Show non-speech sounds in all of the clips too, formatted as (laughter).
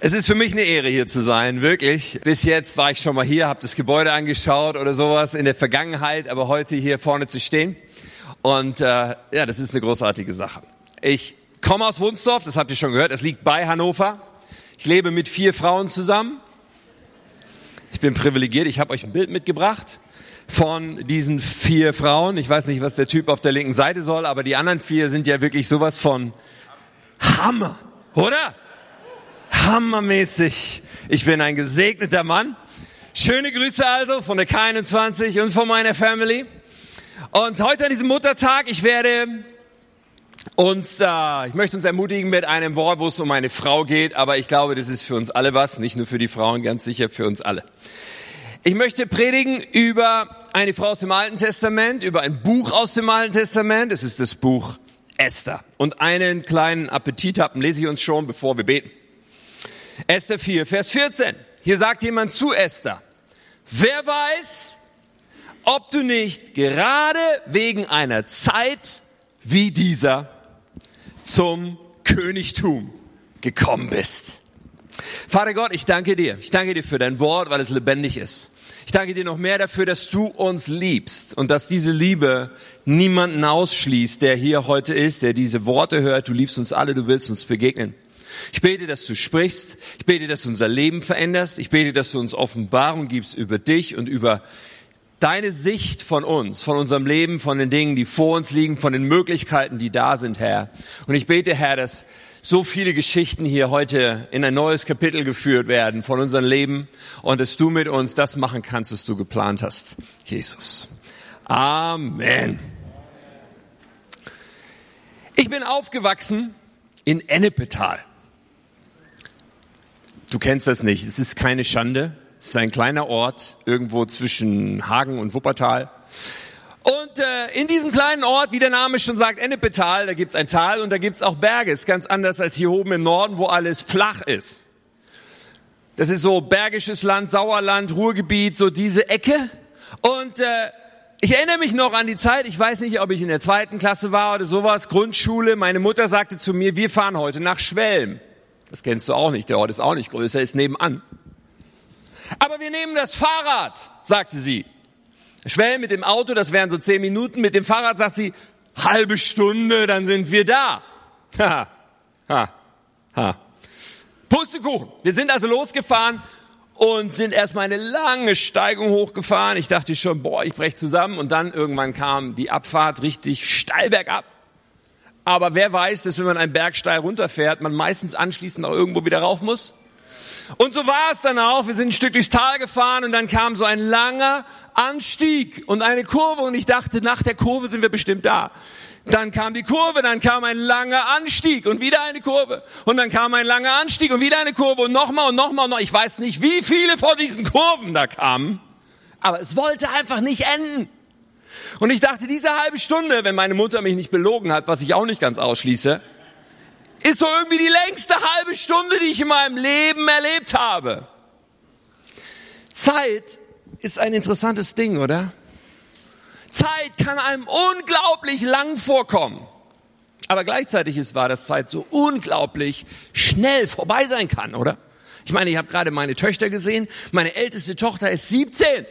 Es ist für mich eine Ehre, hier zu sein, wirklich. Bis jetzt war ich schon mal hier, habe das Gebäude angeschaut oder sowas in der Vergangenheit, aber heute hier vorne zu stehen. Und äh, ja, das ist eine großartige Sache. Ich komme aus Wunsdorf, das habt ihr schon gehört, es liegt bei Hannover. Ich lebe mit vier Frauen zusammen. Ich bin privilegiert, ich habe euch ein Bild mitgebracht von diesen vier Frauen. Ich weiß nicht, was der Typ auf der linken Seite soll, aber die anderen vier sind ja wirklich sowas von Hammer, oder? Hammermäßig. Ich bin ein gesegneter Mann. Schöne Grüße also von der K21 und von meiner Family. Und heute an diesem Muttertag, ich werde uns, äh, ich möchte uns ermutigen mit einem Wort, wo es um eine Frau geht, aber ich glaube, das ist für uns alle was, nicht nur für die Frauen, ganz sicher für uns alle. Ich möchte predigen über eine Frau aus dem Alten Testament, über ein Buch aus dem Alten Testament. Es ist das Buch Esther. Und einen kleinen Appetit haben lese ich uns schon, bevor wir beten. Esther 4, Vers 14. Hier sagt jemand zu Esther, wer weiß, ob du nicht gerade wegen einer Zeit wie dieser zum Königtum gekommen bist. Vater Gott, ich danke dir. Ich danke dir für dein Wort, weil es lebendig ist. Ich danke dir noch mehr dafür, dass du uns liebst und dass diese Liebe niemanden ausschließt, der hier heute ist, der diese Worte hört. Du liebst uns alle, du willst uns begegnen. Ich bete, dass du sprichst. Ich bete, dass du unser Leben veränderst. Ich bete, dass du uns Offenbarung gibst über dich und über deine Sicht von uns, von unserem Leben, von den Dingen, die vor uns liegen, von den Möglichkeiten, die da sind, Herr. Und ich bete, Herr, dass so viele Geschichten hier heute in ein neues Kapitel geführt werden von unserem Leben und dass du mit uns das machen kannst, was du geplant hast. Jesus. Amen. Ich bin aufgewachsen in Ennepetal. Du kennst das nicht. Es ist keine Schande. Es ist ein kleiner Ort irgendwo zwischen Hagen und Wuppertal. Und äh, in diesem kleinen Ort, wie der Name schon sagt, Ennepetal, da gibt's ein Tal und da gibt's auch Berge. Ist ganz anders als hier oben im Norden, wo alles flach ist. Das ist so Bergisches Land, Sauerland, Ruhrgebiet, so diese Ecke. Und äh, ich erinnere mich noch an die Zeit, ich weiß nicht, ob ich in der zweiten Klasse war oder sowas, Grundschule. Meine Mutter sagte zu mir, wir fahren heute nach Schwelm. Das kennst du auch nicht, der Ort ist auch nicht größer, ist nebenan. Aber wir nehmen das Fahrrad, sagte sie. Schwell mit dem Auto, das wären so zehn Minuten. Mit dem Fahrrad sagt sie, halbe Stunde, dann sind wir da. (laughs) Ha, ha, ha. Pustekuchen. Wir sind also losgefahren und sind erstmal eine lange Steigung hochgefahren. Ich dachte schon, boah, ich brech zusammen. Und dann irgendwann kam die Abfahrt richtig steil bergab. Aber wer weiß, dass wenn man einen Berg steil runterfährt, man meistens anschließend auch irgendwo wieder rauf muss? Und so war es dann auch. Wir sind ein Stück durchs Tal gefahren und dann kam so ein langer Anstieg und eine Kurve und ich dachte, nach der Kurve sind wir bestimmt da. Dann kam die Kurve, dann kam ein langer Anstieg und wieder eine Kurve. Und dann kam ein langer Anstieg und wieder eine Kurve und nochmal und nochmal und noch. Ich weiß nicht, wie viele von diesen Kurven da kamen. Aber es wollte einfach nicht enden. Und ich dachte, diese halbe Stunde, wenn meine Mutter mich nicht belogen hat, was ich auch nicht ganz ausschließe, ist so irgendwie die längste halbe Stunde, die ich in meinem Leben erlebt habe. Zeit ist ein interessantes Ding, oder? Zeit kann einem unglaublich lang vorkommen. Aber gleichzeitig ist wahr, dass Zeit so unglaublich schnell vorbei sein kann, oder? Ich meine, ich habe gerade meine Töchter gesehen. Meine älteste Tochter ist 17.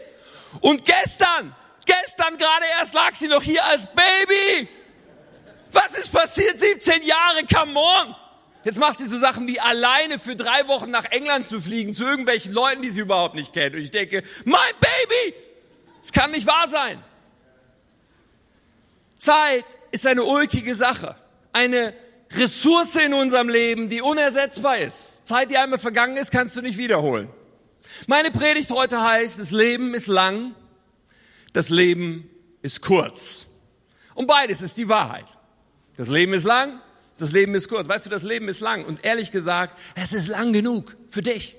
Und gestern Gestern gerade erst lag sie noch hier als Baby. Was ist passiert? 17 Jahre, come on. Jetzt macht sie so Sachen wie alleine für drei Wochen nach England zu fliegen, zu irgendwelchen Leuten, die sie überhaupt nicht kennt. Und ich denke, mein Baby! Es kann nicht wahr sein. Zeit ist eine ulkige Sache. Eine Ressource in unserem Leben, die unersetzbar ist. Zeit, die einmal vergangen ist, kannst du nicht wiederholen. Meine Predigt heute heißt, das Leben ist lang, das Leben ist kurz. Und beides ist die Wahrheit. Das Leben ist lang, das Leben ist kurz. Weißt du, das Leben ist lang. Und ehrlich gesagt, es ist lang genug für dich.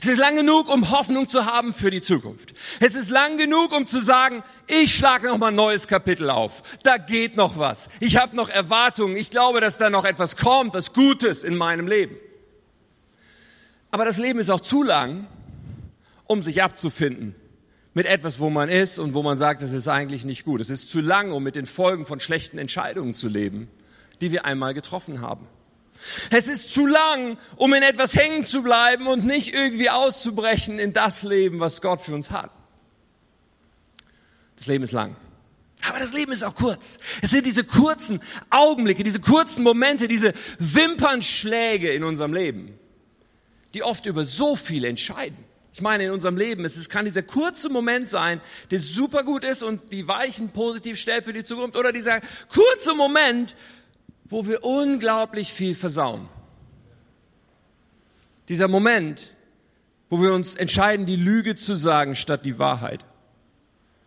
Es ist lang genug, um Hoffnung zu haben für die Zukunft. Es ist lang genug, um zu sagen, ich schlage noch mal ein neues Kapitel auf. Da geht noch was. Ich habe noch Erwartungen. Ich glaube, dass da noch etwas kommt, was Gutes in meinem Leben. Aber das Leben ist auch zu lang, um sich abzufinden mit etwas, wo man ist und wo man sagt, es ist eigentlich nicht gut. Es ist zu lang, um mit den Folgen von schlechten Entscheidungen zu leben, die wir einmal getroffen haben. Es ist zu lang, um in etwas hängen zu bleiben und nicht irgendwie auszubrechen in das Leben, was Gott für uns hat. Das Leben ist lang. Aber das Leben ist auch kurz. Es sind diese kurzen Augenblicke, diese kurzen Momente, diese Wimpernschläge in unserem Leben, die oft über so viel entscheiden. Ich meine, in unserem Leben, es kann dieser kurze Moment sein, der super gut ist und die Weichen positiv stellt für die Zukunft, oder dieser kurze Moment, wo wir unglaublich viel versauen. Dieser Moment, wo wir uns entscheiden, die Lüge zu sagen statt die Wahrheit.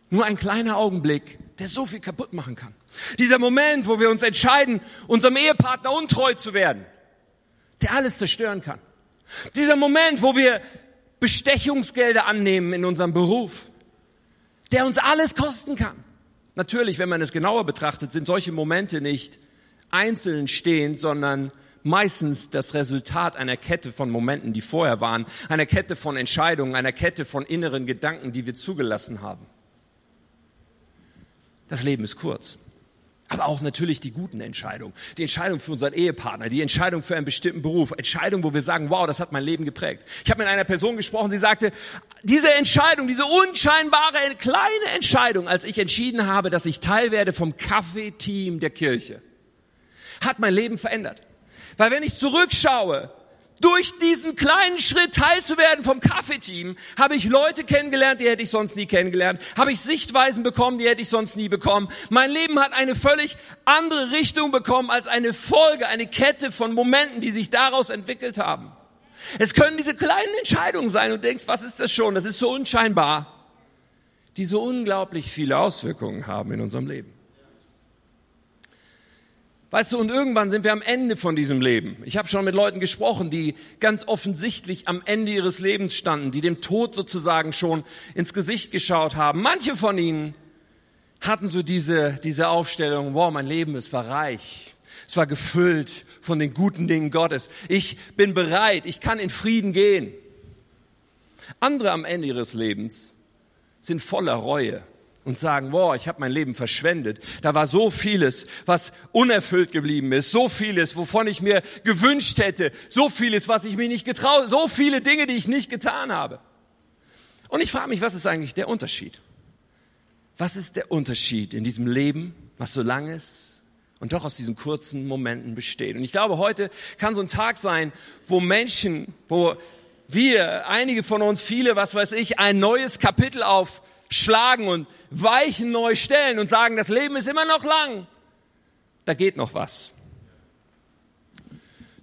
Nur ein kleiner Augenblick, der so viel kaputt machen kann. Dieser Moment, wo wir uns entscheiden, unserem Ehepartner untreu zu werden, der alles zerstören kann. Dieser Moment, wo wir Bestechungsgelder annehmen in unserem Beruf, der uns alles kosten kann. Natürlich, wenn man es genauer betrachtet, sind solche Momente nicht einzeln stehend, sondern meistens das Resultat einer Kette von Momenten, die vorher waren, einer Kette von Entscheidungen, einer Kette von inneren Gedanken, die wir zugelassen haben. Das Leben ist kurz. Aber auch natürlich die guten Entscheidungen. Die Entscheidung für unseren Ehepartner, die Entscheidung für einen bestimmten Beruf, Entscheidung, wo wir sagen, wow, das hat mein Leben geprägt. Ich habe mit einer Person gesprochen, sie sagte, diese Entscheidung, diese unscheinbare kleine Entscheidung, als ich entschieden habe, dass ich Teil werde vom Kaffeeteam der Kirche, hat mein Leben verändert. Weil wenn ich zurückschaue, durch diesen kleinen Schritt teilzuwerden vom Kaffeeteam, habe ich Leute kennengelernt, die hätte ich sonst nie kennengelernt, habe ich Sichtweisen bekommen, die hätte ich sonst nie bekommen. Mein Leben hat eine völlig andere Richtung bekommen als eine Folge, eine Kette von Momenten, die sich daraus entwickelt haben. Es können diese kleinen Entscheidungen sein und denkst, was ist das schon? Das ist so unscheinbar, die so unglaublich viele Auswirkungen haben in unserem Leben. Weißt du, und irgendwann sind wir am Ende von diesem Leben. Ich habe schon mit Leuten gesprochen, die ganz offensichtlich am Ende ihres Lebens standen, die dem Tod sozusagen schon ins Gesicht geschaut haben. Manche von ihnen hatten so diese, diese Aufstellung, wow, mein Leben, es war reich. Es war gefüllt von den guten Dingen Gottes. Ich bin bereit, ich kann in Frieden gehen. Andere am Ende ihres Lebens sind voller Reue und sagen, boah, ich habe mein Leben verschwendet. Da war so vieles, was unerfüllt geblieben ist, so vieles, wovon ich mir gewünscht hätte, so vieles, was ich mir nicht getraut, so viele Dinge, die ich nicht getan habe. Und ich frage mich, was ist eigentlich der Unterschied? Was ist der Unterschied in diesem Leben, was so lang ist und doch aus diesen kurzen Momenten besteht? Und ich glaube, heute kann so ein Tag sein, wo Menschen, wo wir, einige von uns, viele, was weiß ich, ein neues Kapitel aufschlagen und Weichen neu stellen und sagen, das Leben ist immer noch lang. Da geht noch was.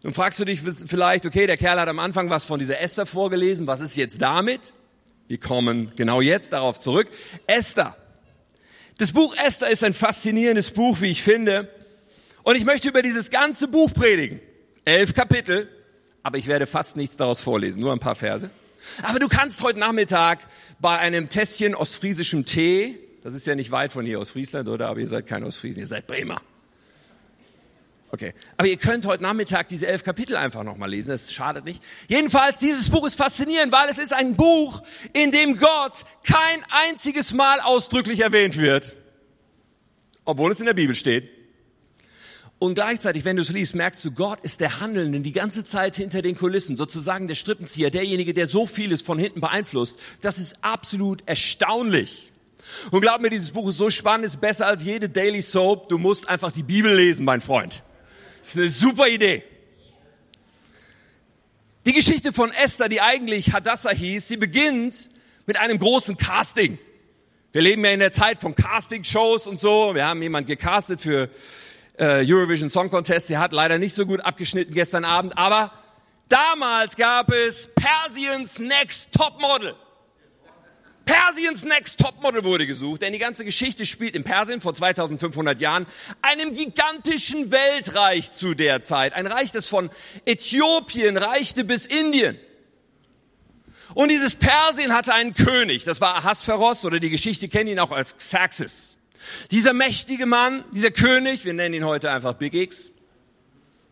Nun fragst du dich vielleicht, okay, der Kerl hat am Anfang was von dieser Esther vorgelesen, was ist jetzt damit? Wir kommen genau jetzt darauf zurück. Esther. Das Buch Esther ist ein faszinierendes Buch, wie ich finde. Und ich möchte über dieses ganze Buch predigen. Elf Kapitel, aber ich werde fast nichts daraus vorlesen, nur ein paar Verse. Aber du kannst heute Nachmittag bei einem Tässchen ostfriesischem Tee, das ist ja nicht weit von hier aus Friesland, oder? Aber ihr seid kein Ostfriesen, ihr seid Bremer. Okay. Aber ihr könnt heute Nachmittag diese elf Kapitel einfach nochmal lesen, das schadet nicht. Jedenfalls, dieses Buch ist faszinierend, weil es ist ein Buch, in dem Gott kein einziges Mal ausdrücklich erwähnt wird. Obwohl es in der Bibel steht. Und gleichzeitig, wenn du es liest, merkst du, Gott ist der Handelnde die ganze Zeit hinter den Kulissen, sozusagen der Strippenzieher, derjenige, der so vieles von hinten beeinflusst. Das ist absolut erstaunlich. Und glaub mir, dieses Buch ist so spannend, ist besser als jede Daily Soap. Du musst einfach die Bibel lesen, mein Freund. Das ist eine super Idee. Die Geschichte von Esther, die eigentlich Hadassah hieß, sie beginnt mit einem großen Casting. Wir leben ja in der Zeit von Casting-Shows und so. Wir haben jemand gecastet für äh, Eurovision Song Contest. Der hat leider nicht so gut abgeschnitten gestern Abend, aber damals gab es Persiens Next Top Model. Persiens Next Topmodel wurde gesucht, denn die ganze Geschichte spielt in Persien vor 2500 Jahren, einem gigantischen Weltreich zu der Zeit. Ein Reich, das von Äthiopien reichte bis Indien. Und dieses Persien hatte einen König, das war Ahasveros oder die Geschichte kennt ihn auch als Xerxes. Dieser mächtige Mann, dieser König, wir nennen ihn heute einfach Big X.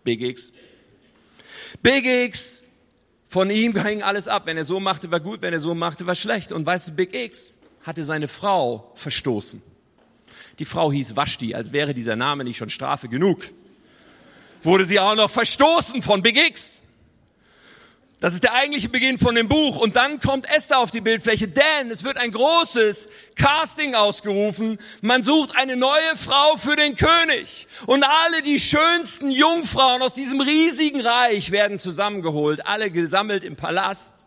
Big X. Big X, von ihm hing alles ab. Wenn er so machte, war gut, wenn er so machte, war schlecht. Und weißt du, Big X hatte seine Frau verstoßen. Die Frau hieß Vashti, als wäre dieser Name nicht schon Strafe genug. wurde sie auch noch verstoßen von Big X. Das ist der eigentliche Beginn von dem Buch. Und dann kommt Esther auf die Bildfläche, denn es wird ein großes Casting ausgerufen. Man sucht eine neue Frau für den König. Und alle die schönsten Jungfrauen aus diesem riesigen Reich werden zusammengeholt, alle gesammelt im Palast.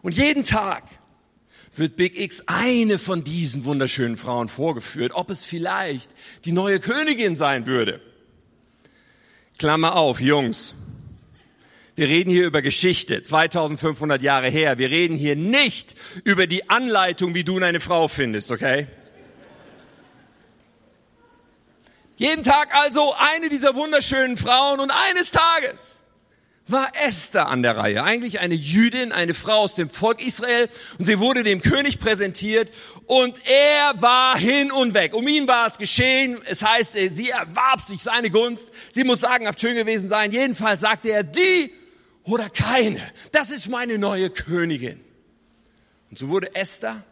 Und jeden Tag wird Big X eine von diesen wunderschönen Frauen vorgeführt, ob es vielleicht die neue Königin sein würde. Klammer auf, Jungs. Wir reden hier über Geschichte, 2500 Jahre her. Wir reden hier nicht über die Anleitung, wie du eine Frau findest, okay? Jeden Tag also eine dieser wunderschönen Frauen und eines Tages war Esther an der Reihe. Eigentlich eine Jüdin, eine Frau aus dem Volk Israel. Und sie wurde dem König präsentiert und er war hin und weg. Um ihn war es geschehen. Es heißt, sie erwarb sich seine Gunst. Sie muss sagenhaft schön gewesen sein. Jedenfalls sagte er, die oder keine. Das ist meine neue Königin. Und so wurde Esther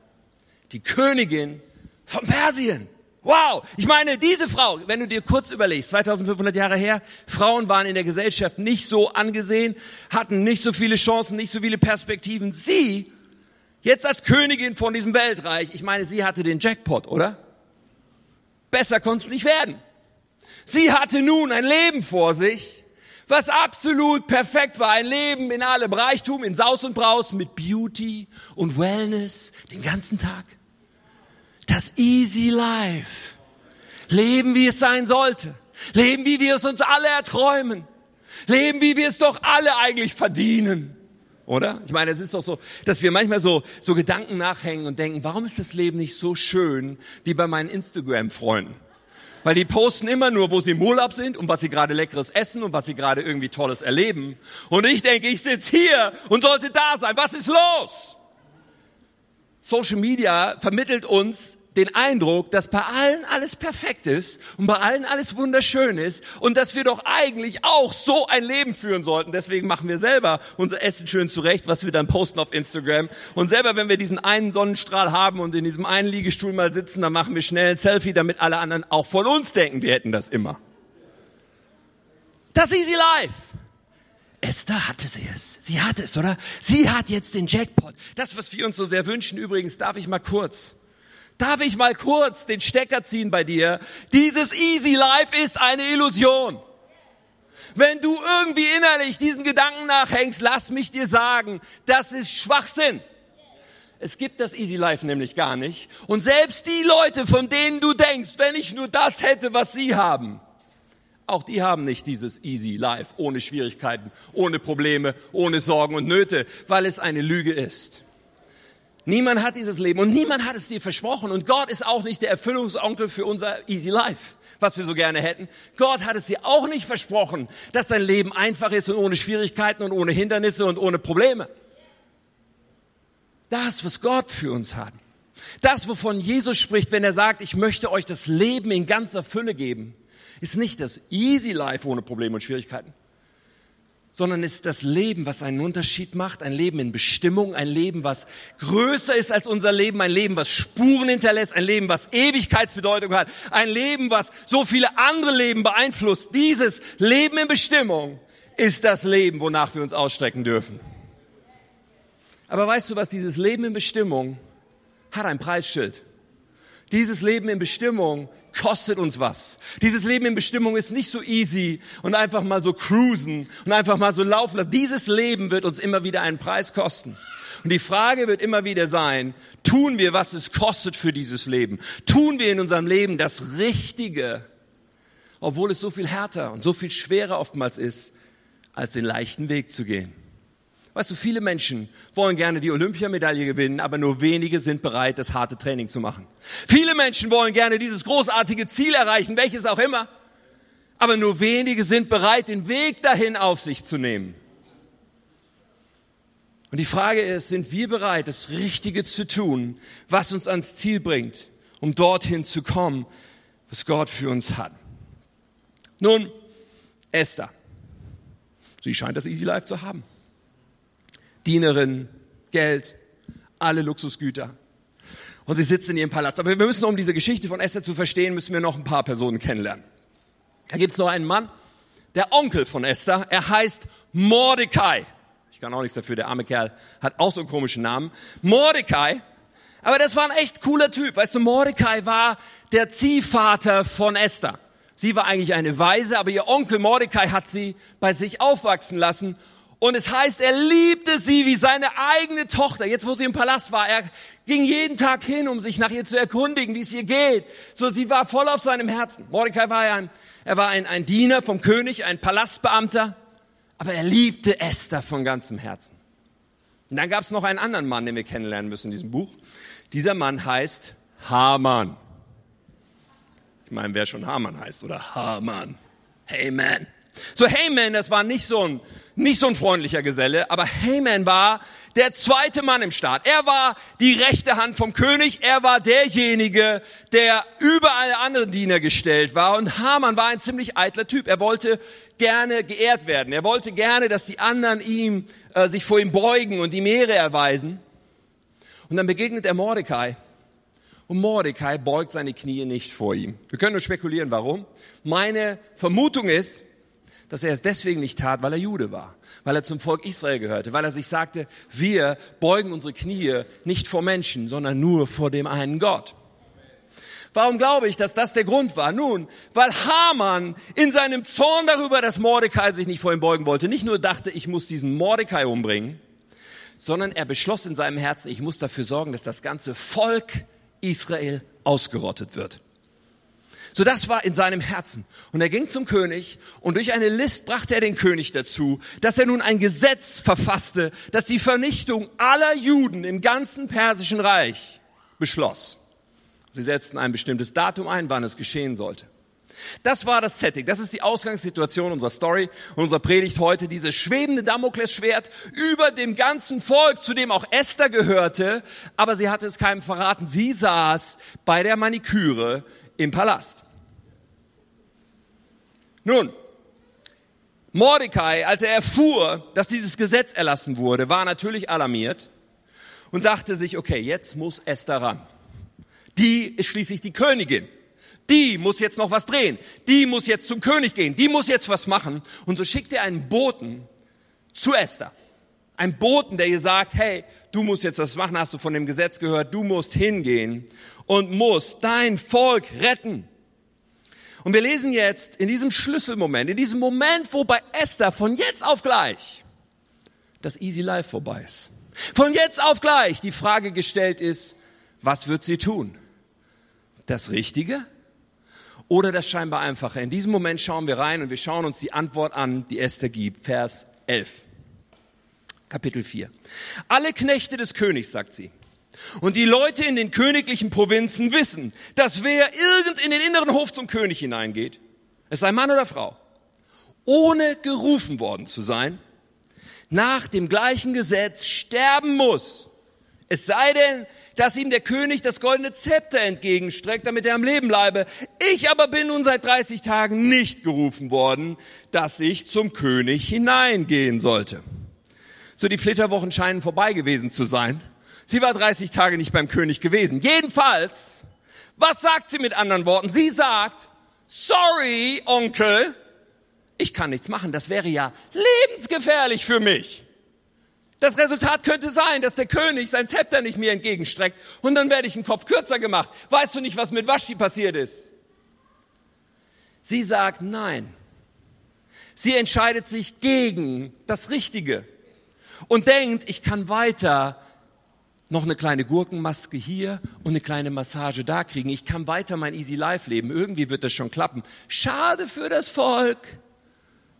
die Königin von Persien. Wow, ich meine, diese Frau, wenn du dir kurz überlegst, 2500 Jahre her, Frauen waren in der Gesellschaft nicht so angesehen, hatten nicht so viele Chancen, nicht so viele Perspektiven. Sie, jetzt als Königin von diesem Weltreich, ich meine, sie hatte den Jackpot, oder? Besser konnte es nicht werden. Sie hatte nun ein Leben vor sich, was absolut perfekt war. Ein Leben in allem Reichtum, in Saus und Braus, mit Beauty und Wellness den ganzen Tag. Das Easy Life. Leben, wie es sein sollte. Leben, wie wir es uns alle erträumen. Leben, wie wir es doch alle eigentlich verdienen. Oder? Ich meine, es ist doch so, dass wir manchmal so, so Gedanken nachhängen und denken, warum ist das Leben nicht so schön wie bei meinen Instagram-Freunden? Weil die posten immer nur, wo sie im Urlaub sind und was sie gerade leckeres essen und was sie gerade irgendwie Tolles erleben. Und ich denke, ich sitze hier und sollte da sein. Was ist los? Social Media vermittelt uns den Eindruck, dass bei allen alles perfekt ist und bei allen alles wunderschön ist und dass wir doch eigentlich auch so ein Leben führen sollten. Deswegen machen wir selber unser Essen schön zurecht, was wir dann posten auf Instagram. Und selber, wenn wir diesen einen Sonnenstrahl haben und in diesem einen Liegestuhl mal sitzen, dann machen wir schnell ein Selfie, damit alle anderen auch von uns denken, wir hätten das immer. Das Easy Life. Esther hatte sie es. Sie hat es, oder? Sie hat jetzt den Jackpot. Das, was wir uns so sehr wünschen. Übrigens, darf ich mal kurz, darf ich mal kurz den Stecker ziehen bei dir? Dieses Easy Life ist eine Illusion. Wenn du irgendwie innerlich diesen Gedanken nachhängst, lass mich dir sagen, das ist Schwachsinn. Es gibt das Easy Life nämlich gar nicht. Und selbst die Leute, von denen du denkst, wenn ich nur das hätte, was sie haben, auch die haben nicht dieses easy life, ohne Schwierigkeiten, ohne Probleme, ohne Sorgen und Nöte, weil es eine Lüge ist. Niemand hat dieses Leben und niemand hat es dir versprochen. Und Gott ist auch nicht der Erfüllungsonkel für unser easy life, was wir so gerne hätten. Gott hat es dir auch nicht versprochen, dass dein Leben einfach ist und ohne Schwierigkeiten und ohne Hindernisse und ohne Probleme. Das, was Gott für uns hat. Das, wovon Jesus spricht, wenn er sagt, ich möchte euch das Leben in ganzer Fülle geben ist nicht das Easy Life ohne Probleme und Schwierigkeiten, sondern ist das Leben, was einen Unterschied macht, ein Leben in Bestimmung, ein Leben, was größer ist als unser Leben, ein Leben, was Spuren hinterlässt, ein Leben, was Ewigkeitsbedeutung hat, ein Leben, was so viele andere Leben beeinflusst. Dieses Leben in Bestimmung ist das Leben, wonach wir uns ausstrecken dürfen. Aber weißt du was, dieses Leben in Bestimmung hat ein Preisschild. Dieses Leben in Bestimmung kostet uns was. Dieses Leben in Bestimmung ist nicht so easy und einfach mal so cruisen und einfach mal so laufen lassen. Dieses Leben wird uns immer wieder einen Preis kosten. Und die Frage wird immer wieder sein, tun wir, was es kostet für dieses Leben? Tun wir in unserem Leben das Richtige, obwohl es so viel härter und so viel schwerer oftmals ist, als den leichten Weg zu gehen? Weißt du, viele Menschen wollen gerne die Olympiamedaille gewinnen, aber nur wenige sind bereit, das harte Training zu machen. Viele Menschen wollen gerne dieses großartige Ziel erreichen, welches auch immer, aber nur wenige sind bereit, den Weg dahin auf sich zu nehmen. Und die Frage ist, sind wir bereit, das Richtige zu tun, was uns ans Ziel bringt, um dorthin zu kommen, was Gott für uns hat? Nun, Esther. Sie scheint das Easy Life zu haben. Dienerin, Geld, alle Luxusgüter. Und sie sitzt in ihrem Palast. Aber wir müssen, um diese Geschichte von Esther zu verstehen, müssen wir noch ein paar Personen kennenlernen. Da gibt es noch einen Mann, der Onkel von Esther. Er heißt Mordecai. Ich kann auch nichts dafür, der arme Kerl hat auch so einen komischen Namen. Mordecai. Aber das war ein echt cooler Typ. Weißt du, Mordecai war der Ziehvater von Esther. Sie war eigentlich eine Weise, aber ihr Onkel Mordecai hat sie bei sich aufwachsen lassen. Und es heißt, er liebte sie wie seine eigene Tochter. Jetzt, wo sie im Palast war, er ging jeden Tag hin, um sich nach ihr zu erkundigen, wie es ihr geht. So, sie war voll auf seinem Herzen. Mordecai war ein, er war ein, ein Diener vom König, ein Palastbeamter, aber er liebte Esther von ganzem Herzen. Und dann gab es noch einen anderen Mann, den wir kennenlernen müssen in diesem Buch. Dieser Mann heißt Haman. Ich meine, wer schon Haman heißt oder Haman. Hey man. So Haman, das war nicht so ein nicht so ein freundlicher Geselle, aber Haman war der zweite Mann im Staat. Er war die rechte Hand vom König. Er war derjenige, der über alle anderen Diener gestellt war. Und Haman war ein ziemlich eitler Typ. Er wollte gerne geehrt werden. Er wollte gerne, dass die anderen ihm äh, sich vor ihm beugen und ihm Ehre erweisen. Und dann begegnet er Mordecai. Und Mordecai beugt seine Knie nicht vor ihm. Wir können nur spekulieren, warum. Meine Vermutung ist, dass er es deswegen nicht tat, weil er Jude war, weil er zum Volk Israel gehörte, weil er sich sagte, wir beugen unsere Knie nicht vor Menschen, sondern nur vor dem einen Gott. Warum glaube ich, dass das der Grund war? Nun, weil Haman in seinem Zorn darüber, dass Mordecai sich nicht vor ihm beugen wollte, nicht nur dachte, ich muss diesen Mordecai umbringen, sondern er beschloss in seinem Herzen, ich muss dafür sorgen, dass das ganze Volk Israel ausgerottet wird. So das war in seinem Herzen. Und er ging zum König und durch eine List brachte er den König dazu, dass er nun ein Gesetz verfasste, das die Vernichtung aller Juden im ganzen persischen Reich beschloss. Sie setzten ein bestimmtes Datum ein, wann es geschehen sollte. Das war das Setting. Das ist die Ausgangssituation unserer Story und unserer Predigt heute. Dieses schwebende Damoklesschwert über dem ganzen Volk, zu dem auch Esther gehörte, aber sie hatte es keinem verraten. Sie saß bei der Maniküre im Palast. Nun, Mordecai, als er erfuhr, dass dieses Gesetz erlassen wurde, war natürlich alarmiert und dachte sich, okay, jetzt muss Esther ran. Die ist schließlich die Königin. Die muss jetzt noch was drehen. Die muss jetzt zum König gehen. Die muss jetzt was machen. Und so schickt er einen Boten zu Esther. Ein Boten, der ihr sagt, hey, du musst jetzt was machen, hast du von dem Gesetz gehört, du musst hingehen und musst dein Volk retten. Und wir lesen jetzt in diesem Schlüsselmoment, in diesem Moment, wo bei Esther von jetzt auf gleich das Easy Life vorbei ist. Von jetzt auf gleich die Frage gestellt ist, was wird sie tun? Das Richtige oder das scheinbar Einfache? In diesem Moment schauen wir rein und wir schauen uns die Antwort an, die Esther gibt. Vers 11. Kapitel 4. Alle Knechte des Königs, sagt sie, und die Leute in den königlichen Provinzen wissen, dass wer irgend in den inneren Hof zum König hineingeht, es sei Mann oder Frau, ohne gerufen worden zu sein, nach dem gleichen Gesetz sterben muss. Es sei denn, dass ihm der König das goldene Zepter entgegenstreckt, damit er am Leben bleibe. Ich aber bin nun seit 30 Tagen nicht gerufen worden, dass ich zum König hineingehen sollte. So die Flitterwochen scheinen vorbei gewesen zu sein. Sie war 30 Tage nicht beim König gewesen. Jedenfalls, was sagt sie mit anderen Worten? Sie sagt, sorry, Onkel, ich kann nichts machen. Das wäre ja lebensgefährlich für mich. Das Resultat könnte sein, dass der König sein Zepter nicht mir entgegenstreckt und dann werde ich einen Kopf kürzer gemacht. Weißt du nicht, was mit Waschi passiert ist? Sie sagt nein. Sie entscheidet sich gegen das Richtige und denkt, ich kann weiter noch eine kleine Gurkenmaske hier und eine kleine Massage da kriegen. Ich kann weiter mein Easy Life leben. Irgendwie wird das schon klappen. Schade für das Volk.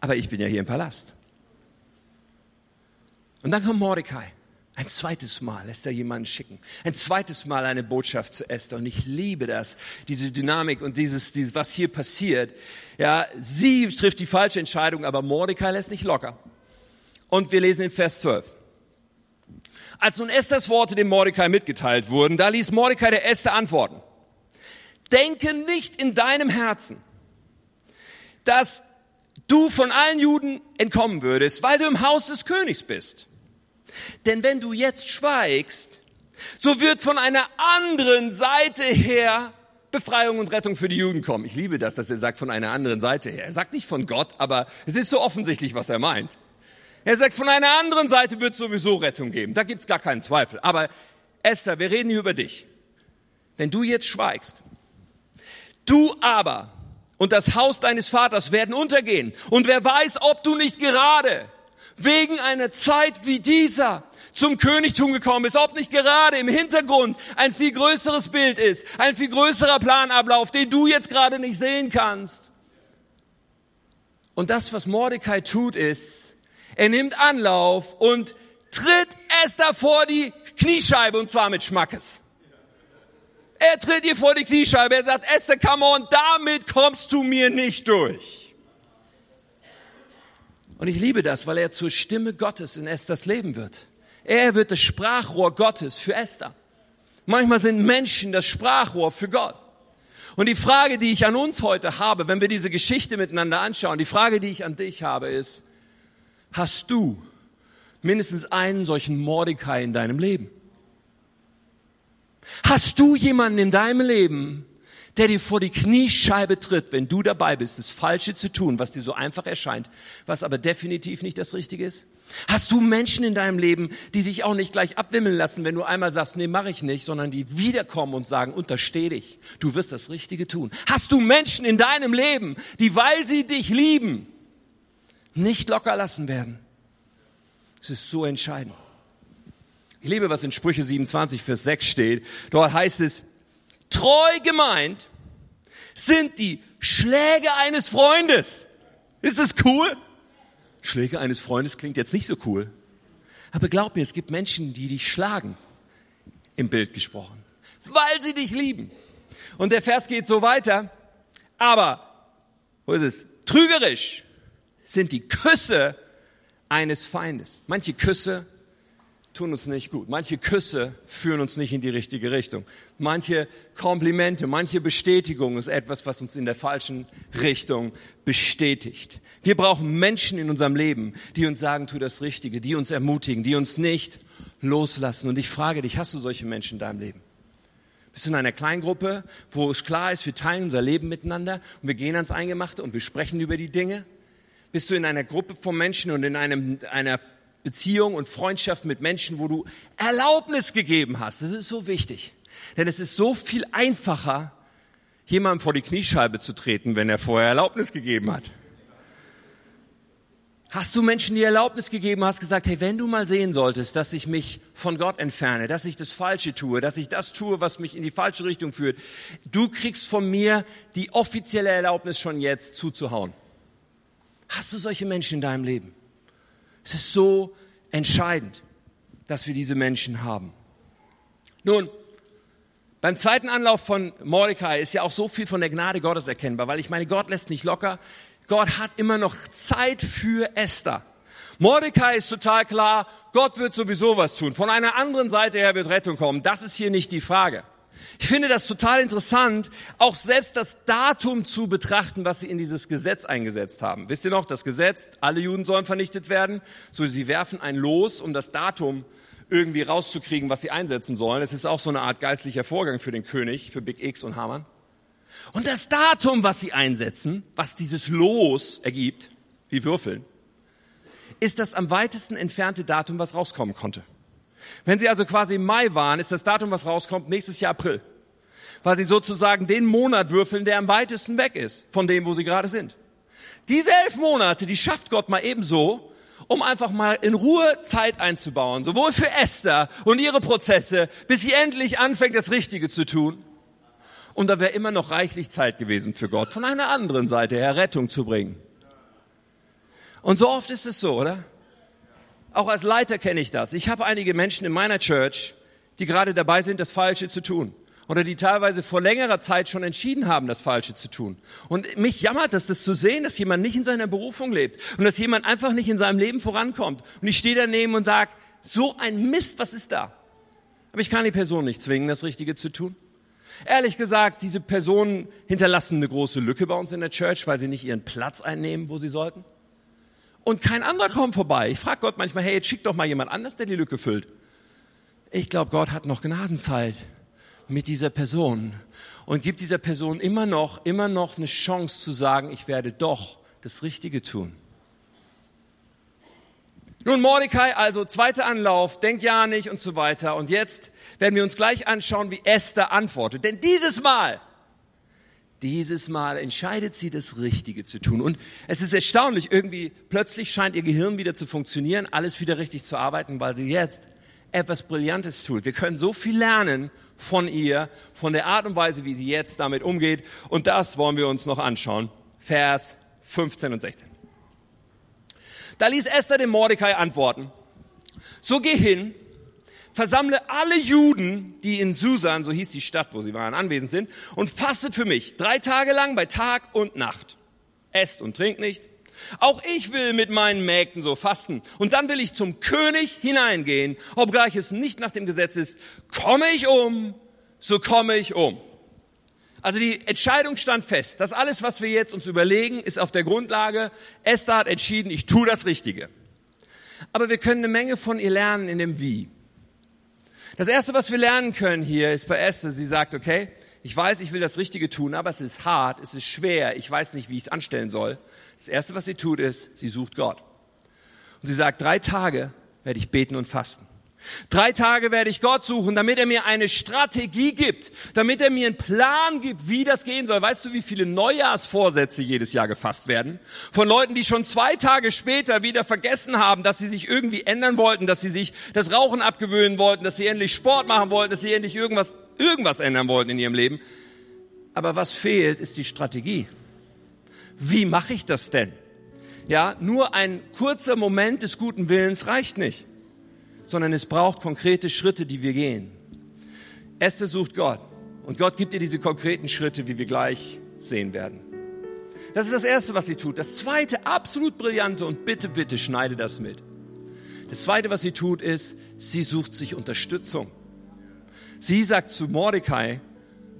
Aber ich bin ja hier im Palast. Und dann kommt Mordecai. Ein zweites Mal lässt er jemanden schicken. Ein zweites Mal eine Botschaft zu Esther. Und ich liebe das, diese Dynamik und dieses, dieses, was hier passiert. Ja, sie trifft die falsche Entscheidung, aber Mordecai lässt nicht locker. Und wir lesen in Vers 12. Als nun Esthers Worte dem Mordecai mitgeteilt wurden, da ließ Mordecai der Esther antworten. Denke nicht in deinem Herzen, dass du von allen Juden entkommen würdest, weil du im Haus des Königs bist. Denn wenn du jetzt schweigst, so wird von einer anderen Seite her Befreiung und Rettung für die Juden kommen. Ich liebe das, dass er sagt von einer anderen Seite her. Er sagt nicht von Gott, aber es ist so offensichtlich, was er meint. Er sagt, von einer anderen Seite wird es sowieso Rettung geben. Da gibt's gar keinen Zweifel. Aber Esther, wir reden hier über dich. Wenn du jetzt schweigst, du aber und das Haus deines Vaters werden untergehen. Und wer weiß, ob du nicht gerade wegen einer Zeit wie dieser zum Königtum gekommen ist, ob nicht gerade im Hintergrund ein viel größeres Bild ist, ein viel größerer Planablauf, den du jetzt gerade nicht sehen kannst. Und das, was Mordecai tut, ist, er nimmt Anlauf und tritt Esther vor die Kniescheibe und zwar mit Schmackes. Er tritt ihr vor die Kniescheibe, er sagt, Esther, come on, damit kommst du mir nicht durch. Und ich liebe das, weil er zur Stimme Gottes in Esthers Leben wird. Er wird das Sprachrohr Gottes für Esther. Manchmal sind Menschen das Sprachrohr für Gott. Und die Frage, die ich an uns heute habe, wenn wir diese Geschichte miteinander anschauen, die Frage, die ich an dich habe, ist, hast du mindestens einen solchen Mordecai in deinem Leben? Hast du jemanden in deinem Leben, der dir vor die Kniescheibe tritt, wenn du dabei bist, das Falsche zu tun, was dir so einfach erscheint, was aber definitiv nicht das Richtige ist? Hast du Menschen in deinem Leben, die sich auch nicht gleich abwimmeln lassen, wenn du einmal sagst, nee, mache ich nicht, sondern die wiederkommen und sagen, untersteh dich, du wirst das Richtige tun. Hast du Menschen in deinem Leben, die, weil sie dich lieben, nicht locker lassen werden? Es ist so entscheidend. Ich liebe, was in Sprüche 27, Vers 6 steht. Dort heißt es, treu gemeint sind die Schläge eines Freundes. Ist das cool? Schläge eines Freundes klingt jetzt nicht so cool. Aber glaub mir, es gibt Menschen, die dich schlagen, im Bild gesprochen, weil sie dich lieben. Und der Vers geht so weiter. Aber, wo ist es? Trügerisch sind die Küsse eines Feindes. Manche Küsse tun uns nicht gut. Manche Küsse führen uns nicht in die richtige Richtung. Manche Komplimente, manche Bestätigung ist etwas, was uns in der falschen Richtung bestätigt. Wir brauchen Menschen in unserem Leben, die uns sagen, tu das Richtige, die uns ermutigen, die uns nicht loslassen. Und ich frage dich, hast du solche Menschen in deinem Leben? Bist du in einer Kleingruppe, wo es klar ist, wir teilen unser Leben miteinander und wir gehen ans Eingemachte und wir sprechen über die Dinge? Bist du in einer Gruppe von Menschen und in einem, einer Beziehung und Freundschaft mit Menschen, wo du Erlaubnis gegeben hast. Das ist so wichtig. Denn es ist so viel einfacher, jemandem vor die Kniescheibe zu treten, wenn er vorher Erlaubnis gegeben hat. Hast du Menschen die Erlaubnis gegeben, hast gesagt, hey, wenn du mal sehen solltest, dass ich mich von Gott entferne, dass ich das Falsche tue, dass ich das tue, was mich in die falsche Richtung führt, du kriegst von mir die offizielle Erlaubnis schon jetzt zuzuhauen. Hast du solche Menschen in deinem Leben? Es ist so entscheidend, dass wir diese Menschen haben. Nun, beim zweiten Anlauf von Mordecai ist ja auch so viel von der Gnade Gottes erkennbar, weil ich meine, Gott lässt nicht locker. Gott hat immer noch Zeit für Esther. Mordecai ist total klar, Gott wird sowieso was tun. Von einer anderen Seite her wird Rettung kommen. Das ist hier nicht die Frage. Ich finde das total interessant, auch selbst das Datum zu betrachten, was sie in dieses Gesetz eingesetzt haben. Wisst ihr noch, das Gesetz, alle Juden sollen vernichtet werden, so sie werfen ein Los, um das Datum irgendwie rauszukriegen, was sie einsetzen sollen. Es ist auch so eine Art geistlicher Vorgang für den König, für Big X und Hamann. Und das Datum, was sie einsetzen, was dieses Los ergibt, wie Würfeln, ist das am weitesten entfernte Datum, was rauskommen konnte. Wenn Sie also quasi im Mai waren, ist das Datum, was rauskommt, nächstes Jahr April. Weil Sie sozusagen den Monat würfeln, der am weitesten weg ist von dem, wo Sie gerade sind. Diese elf Monate, die schafft Gott mal ebenso, um einfach mal in Ruhe Zeit einzubauen, sowohl für Esther und ihre Prozesse, bis sie endlich anfängt, das Richtige zu tun. Und da wäre immer noch reichlich Zeit gewesen für Gott, von einer anderen Seite her Rettung zu bringen. Und so oft ist es so, oder? Auch als Leiter kenne ich das. Ich habe einige Menschen in meiner Church, die gerade dabei sind, das Falsche zu tun. Oder die teilweise vor längerer Zeit schon entschieden haben, das Falsche zu tun. Und mich jammert es, das zu sehen, dass jemand nicht in seiner Berufung lebt und dass jemand einfach nicht in seinem Leben vorankommt. Und ich stehe daneben und sage, so ein Mist, was ist da? Aber ich kann die Person nicht zwingen, das Richtige zu tun. Ehrlich gesagt, diese Personen hinterlassen eine große Lücke bei uns in der Church, weil sie nicht ihren Platz einnehmen, wo sie sollten und kein anderer kommt vorbei. Ich frage Gott manchmal, hey, jetzt schick doch mal jemand anders, der die Lücke füllt. Ich glaube, Gott hat noch Gnadenzeit, mit dieser Person und gibt dieser Person immer noch, immer noch eine Chance zu sagen, ich werde doch das Richtige tun. Nun, Mordecai, also zweiter Anlauf, denk ja nicht und so weiter. Und jetzt werden wir uns gleich anschauen, wie Esther antwortet. Denn dieses Mal, dieses Mal entscheidet sie, das Richtige zu tun. Und es ist erstaunlich, irgendwie plötzlich scheint ihr Gehirn wieder zu funktionieren, alles wieder richtig zu arbeiten, weil sie jetzt etwas Brillantes tut. Wir können so viel lernen von ihr, von der Art und Weise, wie sie jetzt damit umgeht. Und das wollen wir uns noch anschauen. Vers 15 und 16. Da ließ Esther dem Mordecai antworten, so geh hin, versammle alle Juden, die in Susan, so hieß die Stadt, wo sie waren, anwesend sind, und fastet für mich drei Tage lang bei Tag und Nacht. Esst und trinkt nicht. Auch ich will mit meinen Mägden so fasten. Und dann will ich zum König hineingehen, obgleich es nicht nach dem Gesetz ist. Komme ich um, so komme ich um. Also die Entscheidung stand fest. Das alles, was wir jetzt uns überlegen, ist auf der Grundlage, Esther hat entschieden, ich tue das Richtige. Aber wir können eine Menge von ihr lernen in dem Wie. Das erste, was wir lernen können hier, ist bei Esther, sie sagt, okay, ich weiß, ich will das Richtige tun, aber es ist hart, es ist schwer, ich weiß nicht, wie ich es anstellen soll. Das erste, was sie tut, ist, sie sucht Gott. Und sie sagt, drei Tage werde ich beten und fasten. Drei Tage werde ich Gott suchen, damit er mir eine Strategie gibt, damit er mir einen Plan gibt, wie das gehen soll. Weißt du, wie viele Neujahrsvorsätze jedes Jahr gefasst werden? Von Leuten, die schon zwei Tage später wieder vergessen haben, dass sie sich irgendwie ändern wollten, dass sie sich das Rauchen abgewöhnen wollten, dass sie endlich Sport machen wollten, dass sie endlich irgendwas, irgendwas ändern wollten in ihrem Leben. Aber was fehlt, ist die Strategie. Wie mache ich das denn? Ja, nur ein kurzer Moment des guten Willens reicht nicht sondern es braucht konkrete Schritte, die wir gehen. Esther sucht Gott und Gott gibt ihr diese konkreten Schritte, wie wir gleich sehen werden. Das ist das Erste, was sie tut. Das Zweite, absolut brillante und bitte, bitte schneide das mit. Das Zweite, was sie tut, ist, sie sucht sich Unterstützung. Sie sagt zu Mordecai,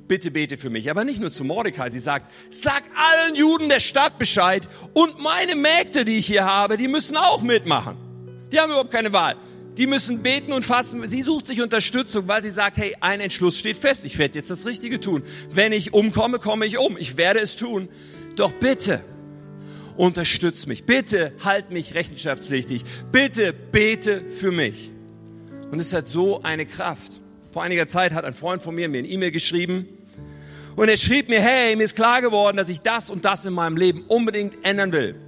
bitte bete für mich. Aber nicht nur zu Mordecai, sie sagt, sag allen Juden der Stadt Bescheid und meine Mägde, die ich hier habe, die müssen auch mitmachen. Die haben überhaupt keine Wahl die müssen beten und fasten. Sie sucht sich Unterstützung, weil sie sagt, hey, ein Entschluss steht fest. Ich werde jetzt das Richtige tun. Wenn ich umkomme, komme ich um. Ich werde es tun. Doch bitte, unterstütz mich. Bitte halt mich rechenschaftspflichtig. Bitte bete für mich. Und es hat so eine Kraft. Vor einiger Zeit hat ein Freund von mir mir eine E-Mail geschrieben. Und er schrieb mir, hey, mir ist klar geworden, dass ich das und das in meinem Leben unbedingt ändern will.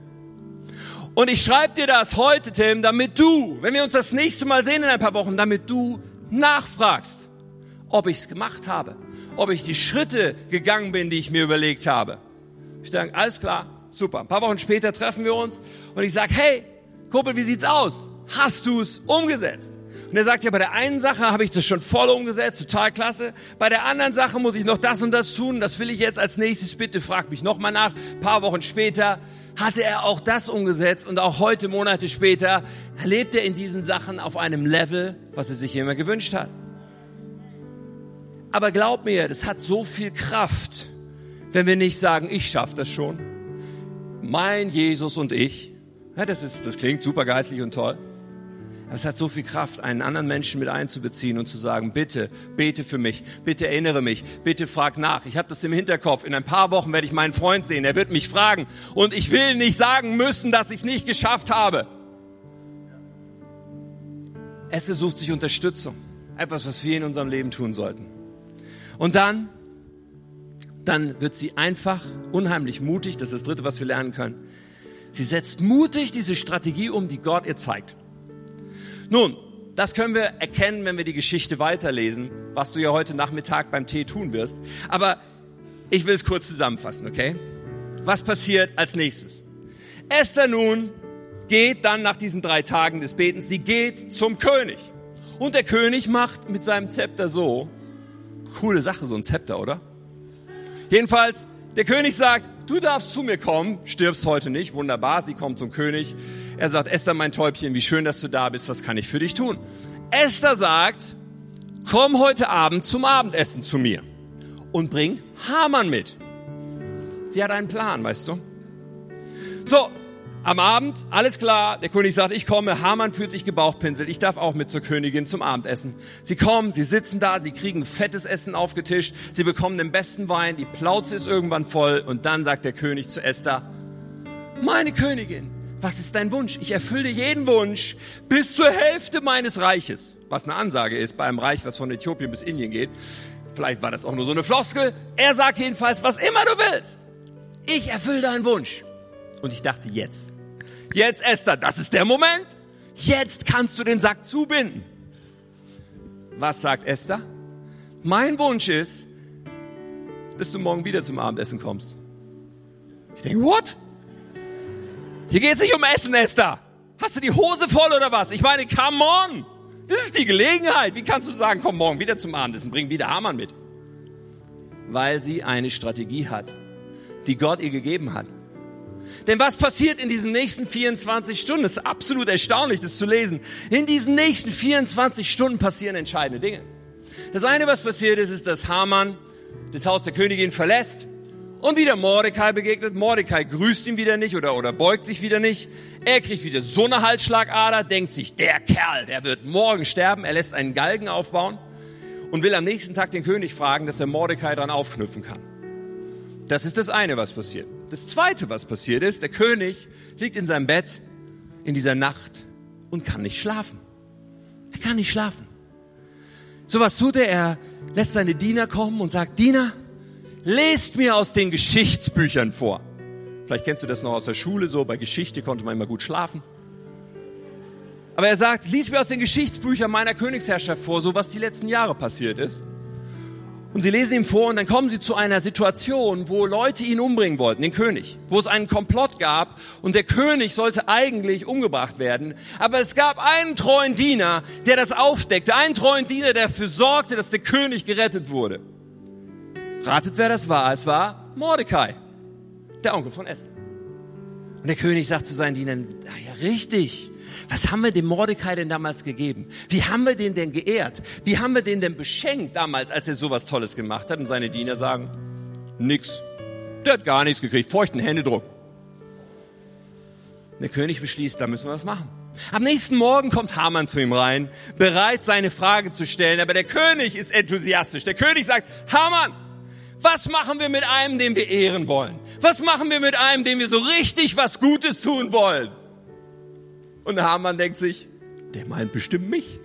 Und ich schreibe dir das heute, Tim, damit du, wenn wir uns das nächste Mal sehen in ein paar Wochen, damit du nachfragst, ob ich es gemacht habe, ob ich die Schritte gegangen bin, die ich mir überlegt habe. Ich denke, alles klar, super. Ein paar Wochen später treffen wir uns und ich sage, hey, Kumpel, wie sieht's aus? Hast du es umgesetzt? Und er sagt, ja, bei der einen Sache habe ich das schon voll umgesetzt, total klasse. Bei der anderen Sache muss ich noch das und das tun. Das will ich jetzt als nächstes. Bitte frag mich nochmal nach. Ein paar Wochen später hatte er auch das umgesetzt und auch heute, Monate später, lebt er in diesen Sachen auf einem Level, was er sich immer gewünscht hat. Aber glaub mir, das hat so viel Kraft, wenn wir nicht sagen, ich schaffe das schon. Mein Jesus und ich. Ja, das, ist, das klingt super geistlich und toll. Es hat so viel Kraft, einen anderen Menschen mit einzubeziehen und zu sagen, bitte, bete für mich, bitte erinnere mich, bitte frag nach. Ich habe das im Hinterkopf. In ein paar Wochen werde ich meinen Freund sehen. Er wird mich fragen. Und ich will nicht sagen müssen, dass ich es nicht geschafft habe. Es sucht sich Unterstützung. Etwas, was wir in unserem Leben tun sollten. Und dann, dann wird sie einfach unheimlich mutig. Das ist das Dritte, was wir lernen können. Sie setzt mutig diese Strategie um, die Gott ihr zeigt. Nun, das können wir erkennen, wenn wir die Geschichte weiterlesen, was du ja heute Nachmittag beim Tee tun wirst. Aber ich will es kurz zusammenfassen, okay? Was passiert als nächstes? Esther nun geht dann nach diesen drei Tagen des Betens, sie geht zum König. Und der König macht mit seinem Zepter so, coole Sache, so ein Zepter, oder? Jedenfalls, der König sagt, du darfst zu mir kommen, stirbst heute nicht, wunderbar, sie kommt zum König. Er sagt, Esther, mein Täubchen, wie schön, dass du da bist, was kann ich für dich tun? Esther sagt, komm heute Abend zum Abendessen zu mir und bring Hamann mit. Sie hat einen Plan, weißt du? So, Am Abend, alles klar, der König sagt, ich komme, Hamann fühlt sich gebauchpinselt, ich darf auch mit zur Königin zum Abendessen. Sie kommen, sie sitzen da, sie kriegen fettes Essen aufgetischt, sie bekommen den besten Wein, die Plauze ist irgendwann voll und dann sagt der König zu Esther, meine Königin, was ist dein Wunsch? Ich erfülle jeden Wunsch bis zur Hälfte meines Reiches. Was eine Ansage ist bei einem Reich, was von Äthiopien bis Indien geht. Vielleicht war das auch nur so eine Floskel. Er sagt jedenfalls, was immer du willst. Ich erfülle deinen Wunsch. Und ich dachte, jetzt. Jetzt, Esther, das ist der Moment. Jetzt kannst du den Sack zubinden. Was sagt Esther? Mein Wunsch ist, dass du morgen wieder zum Abendessen kommst. Ich denke, what? Hier geht es nicht um Essen, Esther. Hast du die Hose voll oder was? Ich meine, come on. Das ist die Gelegenheit. Wie kannst du sagen, komm morgen wieder zum Abendessen, bring wieder Hamann mit? Weil sie eine Strategie hat, die Gott ihr gegeben hat. Denn was passiert in diesen nächsten 24 Stunden? Das ist absolut erstaunlich, das zu lesen. In diesen nächsten 24 Stunden passieren entscheidende Dinge. Das eine, was passiert ist, ist, dass Haman das Haus der Königin verlässt und wieder Mordecai begegnet. Mordecai grüßt ihn wieder nicht oder, oder beugt sich wieder nicht. Er kriegt wieder so eine Halsschlagader, denkt sich, der Kerl, der wird morgen sterben. Er lässt einen Galgen aufbauen und will am nächsten Tag den König fragen, dass er Mordecai dran aufknüpfen kann. Das ist das eine, was passiert. Das zweite, was passiert ist, der König liegt in seinem Bett in dieser Nacht und kann nicht schlafen. Er kann nicht schlafen. So was tut er, er lässt seine Diener kommen und sagt, Diener, lest mir aus den Geschichtsbüchern vor. Vielleicht kennst du das noch aus der Schule so, bei Geschichte konnte man immer gut schlafen. Aber er sagt, lies mir aus den Geschichtsbüchern meiner Königsherrschaft vor, so was die letzten Jahre passiert ist. Und sie lesen ihm vor und dann kommen sie zu einer Situation, wo Leute ihn umbringen wollten, den König, wo es einen Komplott gab und der König sollte eigentlich umgebracht werden. Aber es gab einen treuen Diener, der das aufdeckte, einen treuen Diener, der dafür sorgte, dass der König gerettet wurde. Ratet, wer das war? Es war Mordecai, der Onkel von Esther. Und der König sagt zu seinen Dienern, ah ja, richtig. Was haben wir dem Mordecai denn damals gegeben? Wie haben wir den denn geehrt? Wie haben wir den denn beschenkt damals, als er sowas Tolles gemacht hat? Und seine Diener sagen, nix. Der hat gar nichts gekriegt, feuchten Händedruck. Der König beschließt, da müssen wir was machen. Am nächsten Morgen kommt Haman zu ihm rein, bereit, seine Frage zu stellen. Aber der König ist enthusiastisch. Der König sagt, Haman, was machen wir mit einem, den wir ehren wollen? Was machen wir mit einem, dem wir so richtig was Gutes tun wollen? Und Hamann denkt sich, der meint bestimmt mich.